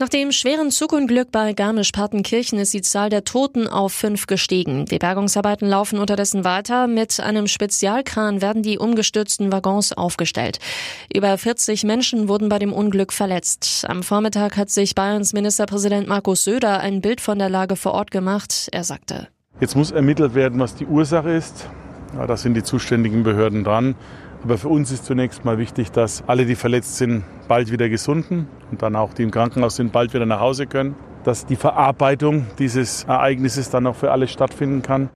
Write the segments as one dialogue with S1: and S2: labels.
S1: Nach dem schweren Zugunglück bei Garmisch-Partenkirchen ist die Zahl der Toten auf fünf gestiegen. Die Bergungsarbeiten laufen unterdessen weiter. Mit einem Spezialkran werden die umgestürzten Waggons aufgestellt. Über 40 Menschen wurden bei dem Unglück verletzt. Am Vormittag hat sich Bayerns Ministerpräsident Markus Söder ein Bild von der Lage vor Ort gemacht. Er sagte,
S2: Jetzt muss ermittelt werden, was die Ursache ist. Ja, da sind die zuständigen Behörden dran. Aber für uns ist zunächst mal wichtig, dass alle, die verletzt sind, bald wieder gesunden und dann auch die im Krankenhaus sind, bald wieder nach Hause können. Dass die Verarbeitung dieses Ereignisses dann auch für alle stattfinden kann.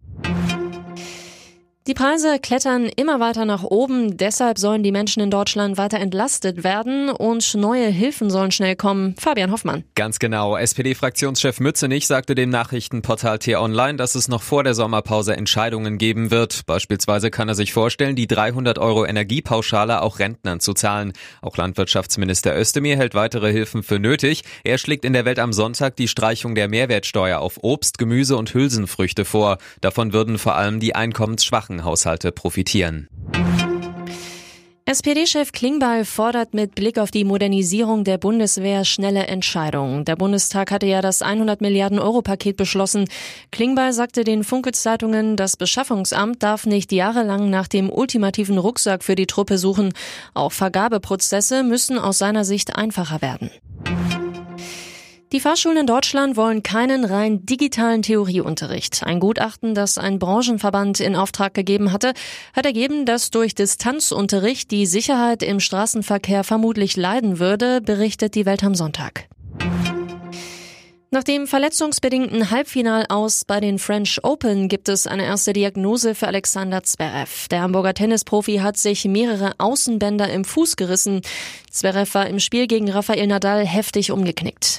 S1: Die Preise klettern immer weiter nach oben, deshalb sollen die Menschen in Deutschland weiter entlastet werden und neue Hilfen sollen schnell kommen. Fabian Hoffmann.
S3: Ganz genau. SPD-Fraktionschef Mützenich sagte dem Nachrichtenportal T-Online, dass es noch vor der Sommerpause Entscheidungen geben wird. Beispielsweise kann er sich vorstellen, die 300 Euro Energiepauschale auch Rentnern zu zahlen. Auch Landwirtschaftsminister Özdemir hält weitere Hilfen für nötig. Er schlägt in der Welt am Sonntag die Streichung der Mehrwertsteuer auf Obst, Gemüse und Hülsenfrüchte vor. Davon würden vor allem die einkommensschwachen Haushalte profitieren.
S1: SPD-Chef Klingbeil fordert mit Blick auf die Modernisierung der Bundeswehr schnelle Entscheidungen. Der Bundestag hatte ja das 100 Milliarden Euro Paket beschlossen. Klingbeil sagte den Funke-Zeitungen, das Beschaffungsamt darf nicht jahrelang nach dem ultimativen Rucksack für die Truppe suchen. Auch Vergabeprozesse müssen aus seiner Sicht einfacher werden. Die Fahrschulen in Deutschland wollen keinen rein digitalen Theorieunterricht. Ein Gutachten, das ein Branchenverband in Auftrag gegeben hatte, hat ergeben, dass durch Distanzunterricht die Sicherheit im Straßenverkehr vermutlich leiden würde, berichtet die Welt am Sonntag. Nach dem verletzungsbedingten Halbfinal aus bei den French Open gibt es eine erste Diagnose für Alexander Zverev. Der Hamburger Tennisprofi hat sich mehrere Außenbänder im Fuß gerissen. Zverev war im Spiel gegen Rafael Nadal heftig umgeknickt.